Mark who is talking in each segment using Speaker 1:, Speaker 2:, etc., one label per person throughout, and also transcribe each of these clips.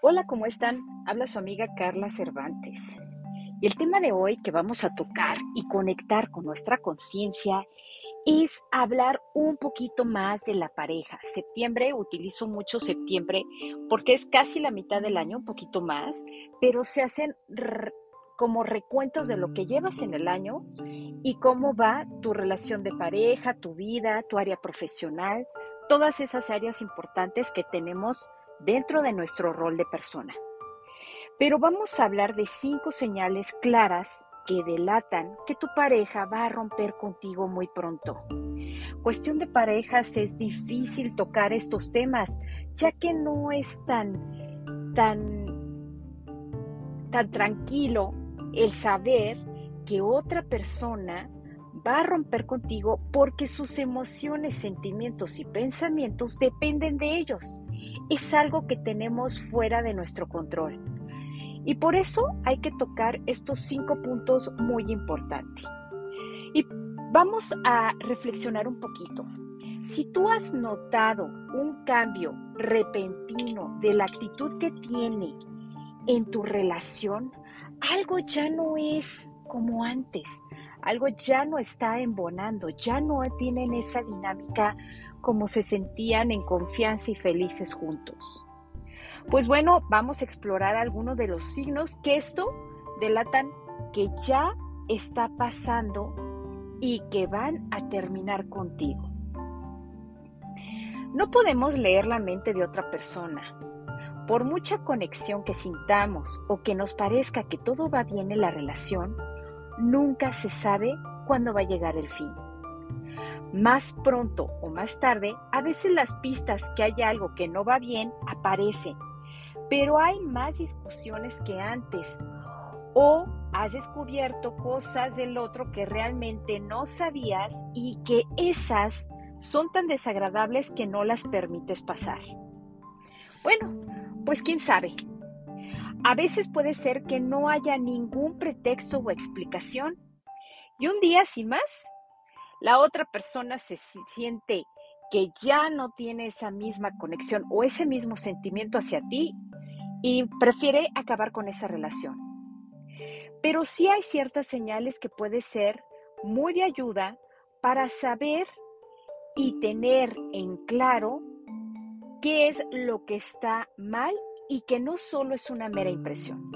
Speaker 1: Hola, ¿cómo están? Habla su amiga Carla Cervantes. Y el tema de hoy que vamos a tocar y conectar con nuestra conciencia es hablar un poquito más de la pareja. Septiembre, utilizo mucho septiembre porque es casi la mitad del año, un poquito más, pero se hacen como recuentos de lo que llevas en el año y cómo va tu relación de pareja, tu vida, tu área profesional, todas esas áreas importantes que tenemos dentro de nuestro rol de persona. Pero vamos a hablar de cinco señales claras que delatan que tu pareja va a romper contigo muy pronto. Cuestión de parejas es difícil tocar estos temas, ya que no es tan tan tan tranquilo el saber que otra persona va a romper contigo porque sus emociones, sentimientos y pensamientos dependen de ellos. Es algo que tenemos fuera de nuestro control. Y por eso hay que tocar estos cinco puntos muy importantes. Y vamos a reflexionar un poquito. Si tú has notado un cambio repentino de la actitud que tiene en tu relación, algo ya no es como antes, algo ya no está embonando, ya no tienen esa dinámica como se sentían en confianza y felices juntos. Pues bueno, vamos a explorar algunos de los signos que esto delatan que ya está pasando y que van a terminar contigo. No podemos leer la mente de otra persona. Por mucha conexión que sintamos o que nos parezca que todo va bien en la relación, nunca se sabe cuándo va a llegar el fin. Más pronto o más tarde, a veces las pistas que hay algo que no va bien aparecen, pero hay más discusiones que antes. O has descubierto cosas del otro que realmente no sabías y que esas son tan desagradables que no las permites pasar. Bueno, pues quién sabe, a veces puede ser que no haya ningún pretexto o explicación. Y un día, sin más, la otra persona se siente que ya no tiene esa misma conexión o ese mismo sentimiento hacia ti y prefiere acabar con esa relación. Pero sí hay ciertas señales que puede ser muy de ayuda para saber y tener en claro qué es lo que está mal y que no solo es una mera impresión.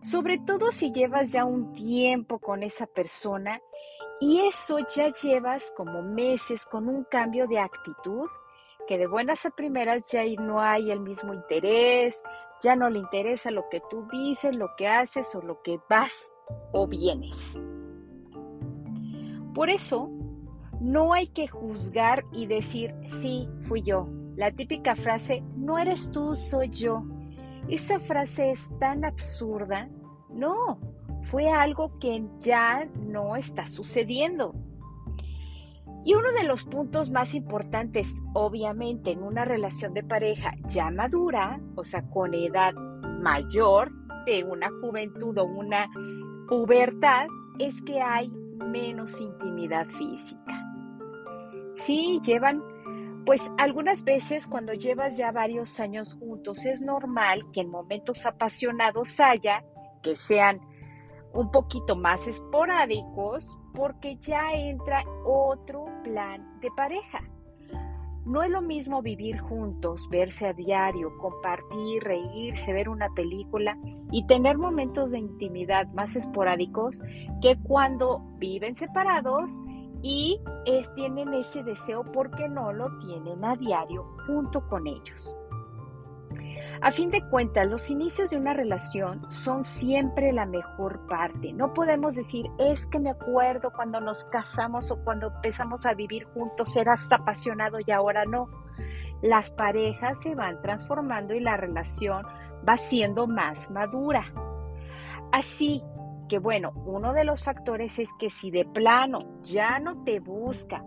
Speaker 1: Sobre todo si llevas ya un tiempo con esa persona y eso ya llevas como meses con un cambio de actitud, que de buenas a primeras ya no hay el mismo interés, ya no le interesa lo que tú dices, lo que haces o lo que vas o vienes. Por eso, no hay que juzgar y decir, sí, fui yo, la típica frase, no eres tú, soy yo. Esa frase es tan absurda. No, fue algo que ya no está sucediendo. Y uno de los puntos más importantes, obviamente, en una relación de pareja ya madura, o sea, con edad mayor, de una juventud o una pubertad, es que hay menos intimidad física. Sí, llevan pues algunas veces cuando llevas ya varios años juntos es normal que en momentos apasionados haya que sean un poquito más esporádicos porque ya entra otro plan de pareja. No es lo mismo vivir juntos, verse a diario, compartir, reírse, ver una película y tener momentos de intimidad más esporádicos que cuando viven separados y es, tienen ese deseo porque no lo tienen a diario junto con ellos. A fin de cuentas, los inicios de una relación son siempre la mejor parte. No podemos decir, es que me acuerdo cuando nos casamos o cuando empezamos a vivir juntos, eras apasionado y ahora no. Las parejas se van transformando y la relación va siendo más madura. Así que bueno, uno de los factores es que si de plano ya no te busca,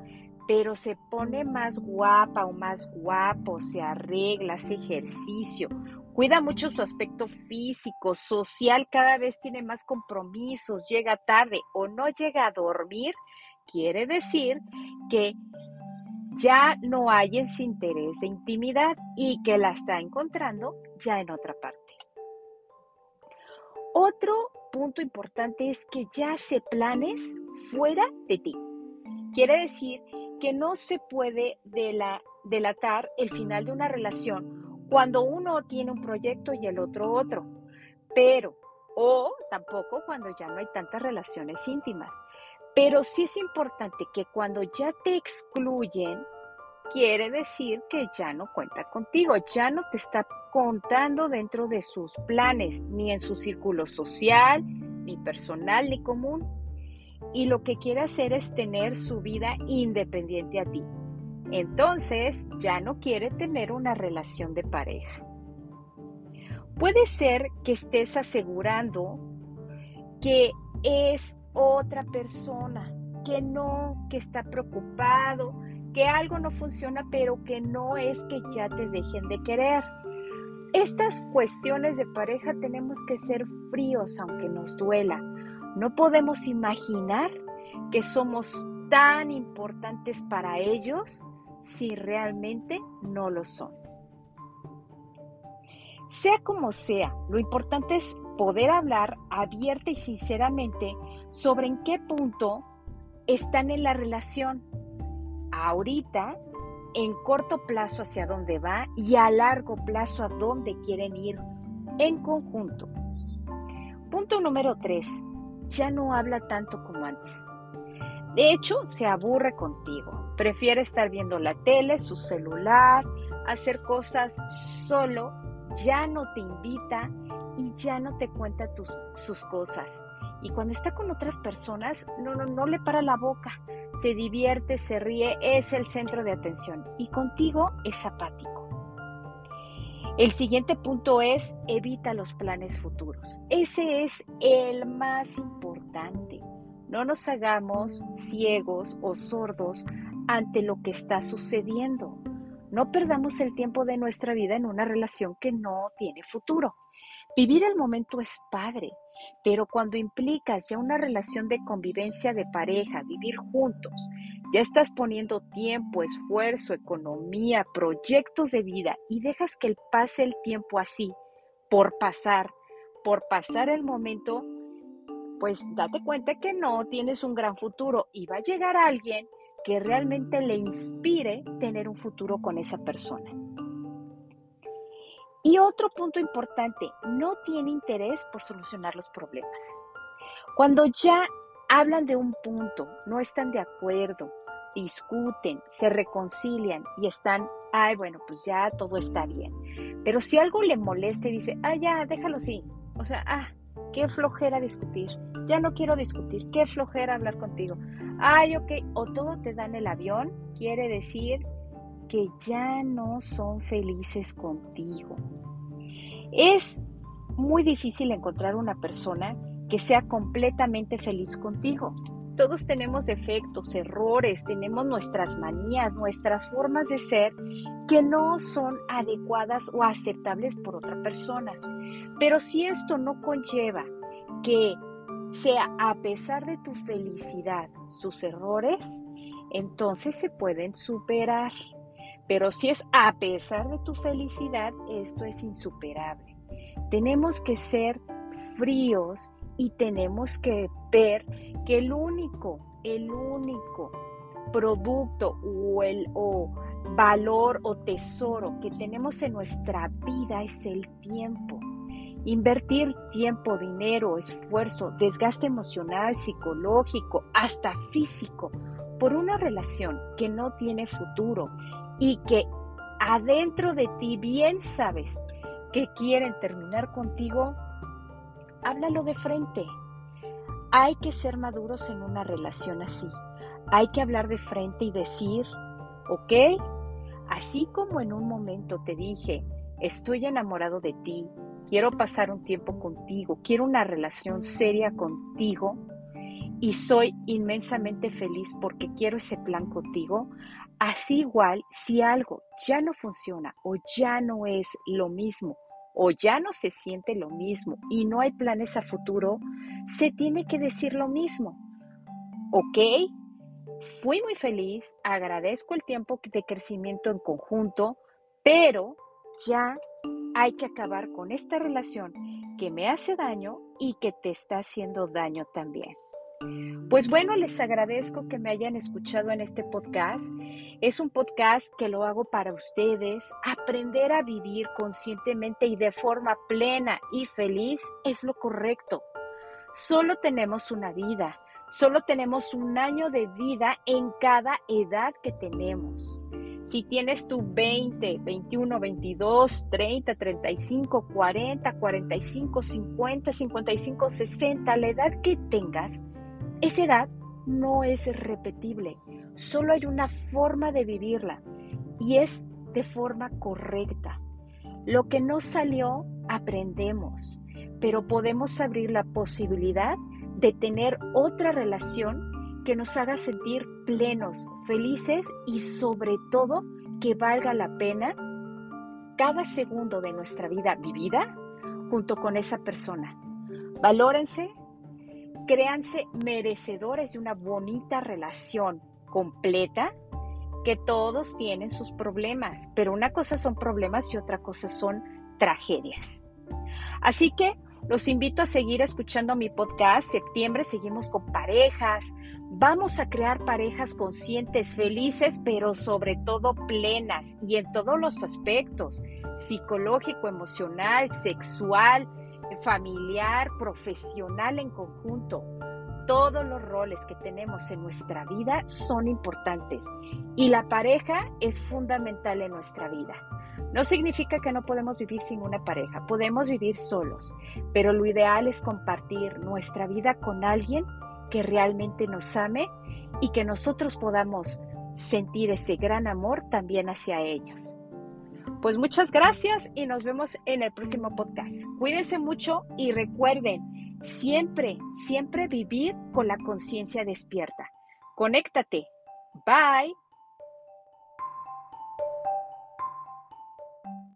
Speaker 1: pero se pone más guapa o más guapo, se arregla, hace ejercicio, cuida mucho su aspecto físico, social, cada vez tiene más compromisos, llega tarde o no llega a dormir, quiere decir que ya no hay ese interés de intimidad y que la está encontrando ya en otra parte. Otro punto importante es que ya hace planes fuera de ti. Quiere decir que no se puede delatar el final de una relación cuando uno tiene un proyecto y el otro otro. Pero, o tampoco cuando ya no hay tantas relaciones íntimas. Pero sí es importante que cuando ya te excluyen, quiere decir que ya no cuenta contigo, ya no te está contando dentro de sus planes, ni en su círculo social, ni personal, ni común. Y lo que quiere hacer es tener su vida independiente a ti. Entonces ya no quiere tener una relación de pareja. Puede ser que estés asegurando que es otra persona, que no, que está preocupado, que algo no funciona, pero que no es que ya te dejen de querer. Estas cuestiones de pareja tenemos que ser fríos aunque nos duela. No podemos imaginar que somos tan importantes para ellos si realmente no lo son. Sea como sea, lo importante es poder hablar abierta y sinceramente sobre en qué punto están en la relación ahorita, en corto plazo hacia dónde va y a largo plazo a dónde quieren ir en conjunto. Punto número 3. Ya no habla tanto como antes. De hecho, se aburre contigo. Prefiere estar viendo la tele, su celular, hacer cosas solo. Ya no te invita y ya no te cuenta sus cosas. Y cuando está con otras personas, no, no, no le para la boca se divierte, se ríe, es el centro de atención y contigo es apático. El siguiente punto es evita los planes futuros. Ese es el más importante. No nos hagamos ciegos o sordos ante lo que está sucediendo. No perdamos el tiempo de nuestra vida en una relación que no tiene futuro. Vivir el momento es padre, pero cuando implicas ya una relación de convivencia de pareja, vivir juntos, ya estás poniendo tiempo, esfuerzo, economía, proyectos de vida y dejas que pase el tiempo así, por pasar, por pasar el momento, pues date cuenta que no tienes un gran futuro y va a llegar alguien que realmente le inspire tener un futuro con esa persona. Y otro punto importante, no tiene interés por solucionar los problemas. Cuando ya hablan de un punto, no están de acuerdo, discuten, se reconcilian y están, ay, bueno, pues ya todo está bien. Pero si algo le molesta y dice, ay, ya, déjalo así. O sea, ah, qué flojera discutir. Ya no quiero discutir, qué flojera hablar contigo. Ay, ok, o todo te dan el avión, quiere decir que ya no son felices contigo. Es muy difícil encontrar una persona que sea completamente feliz contigo. Todos tenemos defectos, errores, tenemos nuestras manías, nuestras formas de ser que no son adecuadas o aceptables por otra persona. Pero si esto no conlleva que sea a pesar de tu felicidad sus errores, entonces se pueden superar. Pero si es a pesar de tu felicidad, esto es insuperable. Tenemos que ser fríos y tenemos que ver que el único, el único producto o el valor o tesoro que tenemos en nuestra vida es el tiempo. Invertir tiempo, dinero, esfuerzo, desgaste emocional, psicológico, hasta físico por una relación que no tiene futuro y que adentro de ti bien sabes que quieren terminar contigo, háblalo de frente. Hay que ser maduros en una relación así. Hay que hablar de frente y decir, ok, así como en un momento te dije, estoy enamorado de ti, quiero pasar un tiempo contigo, quiero una relación seria contigo y soy inmensamente feliz porque quiero ese plan contigo, Así igual, si algo ya no funciona o ya no es lo mismo o ya no se siente lo mismo y no hay planes a futuro, se tiene que decir lo mismo. ¿Ok? Fui muy feliz, agradezco el tiempo de crecimiento en conjunto, pero ya hay que acabar con esta relación que me hace daño y que te está haciendo daño también. Pues bueno, les agradezco que me hayan escuchado en este podcast. Es un podcast que lo hago para ustedes. Aprender a vivir conscientemente y de forma plena y feliz es lo correcto. Solo tenemos una vida, solo tenemos un año de vida en cada edad que tenemos. Si tienes tu 20, 21, 22, 30, 35, 40, 45, 50, 55, 60, la edad que tengas, esa edad no es repetible, solo hay una forma de vivirla y es de forma correcta. Lo que no salió, aprendemos, pero podemos abrir la posibilidad de tener otra relación que nos haga sentir plenos, felices y sobre todo que valga la pena cada segundo de nuestra vida vivida junto con esa persona. Valórense, créanse merecedores de una bonita relación completa, que todos tienen sus problemas, pero una cosa son problemas y otra cosa son tragedias. Así que los invito a seguir escuchando mi podcast. Septiembre seguimos con parejas. Vamos a crear parejas conscientes, felices, pero sobre todo plenas y en todos los aspectos, psicológico, emocional, sexual, familiar, profesional en conjunto. Todos los roles que tenemos en nuestra vida son importantes y la pareja es fundamental en nuestra vida. No significa que no podemos vivir sin una pareja, podemos vivir solos, pero lo ideal es compartir nuestra vida con alguien que realmente nos ame y que nosotros podamos sentir ese gran amor también hacia ellos. Pues muchas gracias y nos vemos en el próximo podcast. Cuídense mucho y recuerden siempre, siempre vivir con la conciencia despierta. Conéctate. Bye.